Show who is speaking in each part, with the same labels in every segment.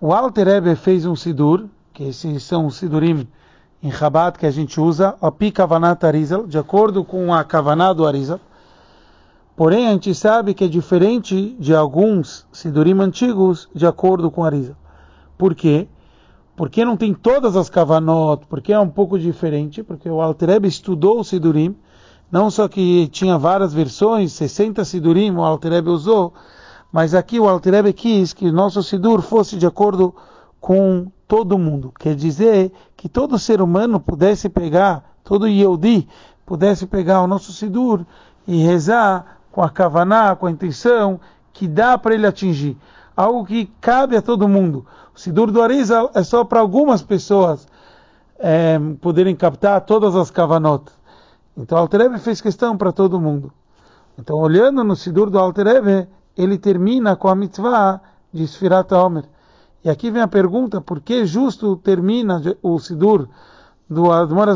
Speaker 1: o Alter Rebbe fez um Sidur, que esses são os Sidurim em Rabat que a gente usa, a Pi Kavanat Arizal, de acordo com a Kavanah do Arizal. Porém, a gente sabe que é diferente de alguns Sidurim antigos, de acordo com Arizal. Por quê? Porque não tem todas as Kavanot, porque é um pouco diferente, porque o Alter Rebbe estudou o Sidurim, não só que tinha várias versões, 60 Sidurim o Alter Rebbe usou, mas aqui o Alter Rebbe quis que o nosso Sidur fosse de acordo com todo mundo. Quer dizer que todo ser humano pudesse pegar, todo Yehudi pudesse pegar o nosso Sidur e rezar com a Kavaná, com a intenção que dá para ele atingir. Algo que cabe a todo mundo. O Sidur do Arizal é só para algumas pessoas é, poderem captar todas as Kavanot. Então o Alter Rebbe fez questão para todo mundo. Então olhando no Sidur do Alter ele termina com a mitzvah de Sfirat Omer. E aqui vem a pergunta, por que justo termina o Sidur do Admor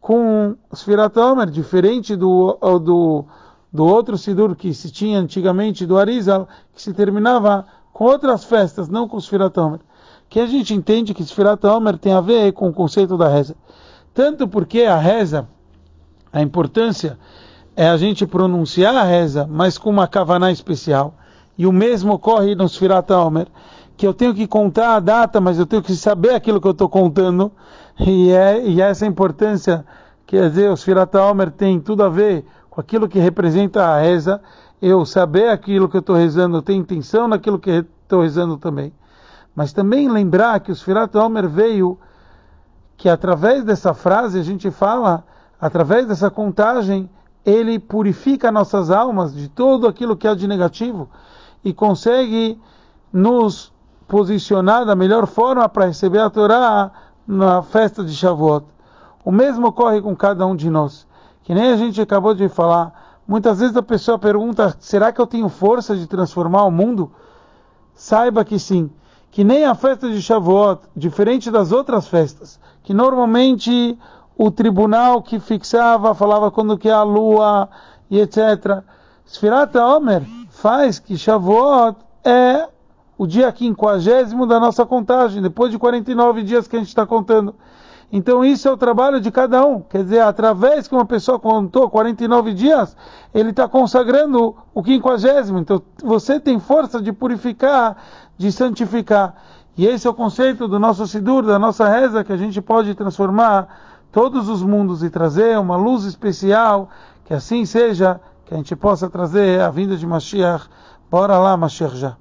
Speaker 1: com Sfirat Omer, diferente do, do, do outro Sidur que se tinha antigamente do Arizal, que se terminava com outras festas, não com Sfirat Omer. Que a gente entende que Sfirat Omer tem a ver com o conceito da reza. Tanto porque a reza, a importância é a gente pronunciar a reza, mas com uma kavaná especial. E o mesmo ocorre no Sfirat Omer, que eu tenho que contar a data, mas eu tenho que saber aquilo que eu estou contando. E, é, e essa importância, quer dizer, o Sfirat Omer tem tudo a ver com aquilo que representa a reza. Eu saber aquilo que eu estou rezando, ter intenção naquilo que estou rezando também. Mas também lembrar que o Sfirat Omer veio que através dessa frase a gente fala, através dessa contagem, ele purifica nossas almas de tudo aquilo que há de negativo e consegue nos posicionar da melhor forma para receber a Torá na festa de Shavuot. O mesmo ocorre com cada um de nós. Que nem a gente acabou de falar. Muitas vezes a pessoa pergunta: será que eu tenho força de transformar o mundo? Saiba que sim. Que nem a festa de Shavuot, diferente das outras festas, que normalmente o tribunal que fixava, falava quando que é a lua e etc. Sfirat Omer faz que Shavuot é o dia quinquagésimo da nossa contagem, depois de 49 dias que a gente está contando. Então isso é o trabalho de cada um. Quer dizer, através que uma pessoa contou 49 dias, ele está consagrando o quinquagésimo. Então você tem força de purificar, de santificar. E esse é o conceito do nosso Sidur, da nossa reza, que a gente pode transformar todos os mundos e trazer uma luz especial, que assim seja, que a gente possa trazer a vinda de Mashiach. Bora lá, Mashiach já.